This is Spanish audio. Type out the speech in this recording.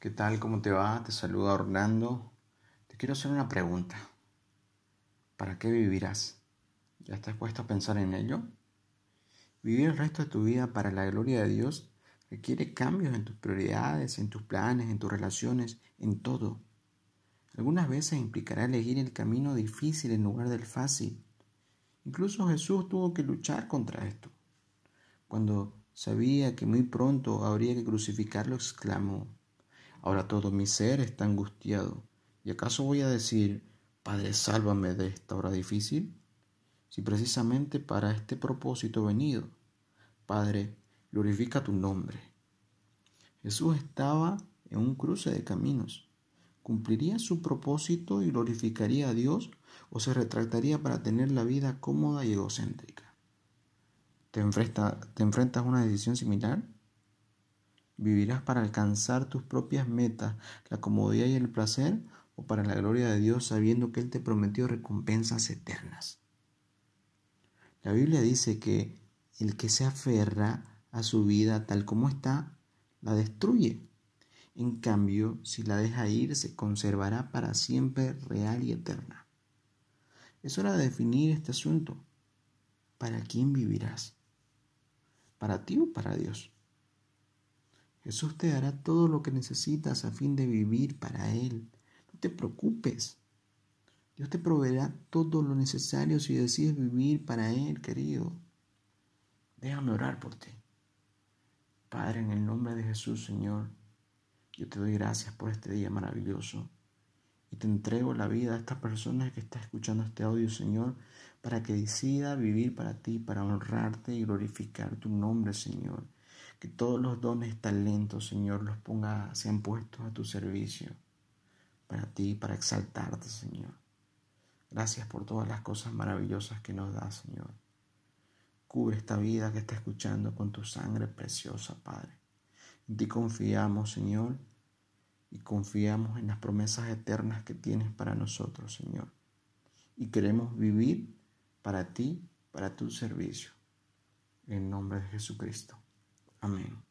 ¿Qué tal? ¿Cómo te va? Te saluda Orlando. Te quiero hacer una pregunta. ¿Para qué vivirás? ¿Ya estás puesto a pensar en ello? Vivir el resto de tu vida para la gloria de Dios requiere cambios en tus prioridades, en tus planes, en tus relaciones, en todo. Algunas veces implicará elegir el camino difícil en lugar del fácil. Incluso Jesús tuvo que luchar contra esto. Cuando sabía que muy pronto habría que crucificarlo, exclamó, Ahora todo mi ser está angustiado. ¿Y acaso voy a decir, Padre, sálvame de esta hora difícil? Si precisamente para este propósito venido. Padre, glorifica tu nombre. Jesús estaba en un cruce de caminos. ¿Cumpliría su propósito y glorificaría a Dios o se retractaría para tener la vida cómoda y egocéntrica? ¿Te, ¿Te enfrentas a una decisión similar? ¿Vivirás para alcanzar tus propias metas, la comodidad y el placer, o para la gloria de Dios sabiendo que Él te prometió recompensas eternas? La Biblia dice que el que se aferra a su vida tal como está, la destruye. En cambio, si la deja ir, se conservará para siempre real y eterna. Es hora de definir este asunto. ¿Para quién vivirás? ¿Para ti o para Dios? Jesús te dará todo lo que necesitas a fin de vivir para Él. No te preocupes. Dios te proveerá todo lo necesario si decides vivir para Él, querido. Déjame orar por ti. Padre, en el nombre de Jesús, Señor, yo te doy gracias por este día maravilloso. Y te entrego la vida a esta persona que está escuchando este audio, Señor, para que decida vivir para ti, para honrarte y glorificar tu nombre, Señor que todos los dones, talentos, Señor, los ponga, sean puestos a tu servicio, para ti, para exaltarte, Señor. Gracias por todas las cosas maravillosas que nos das, Señor. Cubre esta vida que está escuchando con tu sangre preciosa, Padre. En ti confiamos, Señor, y confiamos en las promesas eternas que tienes para nosotros, Señor. Y queremos vivir para ti, para tu servicio. En nombre de Jesucristo. Amém.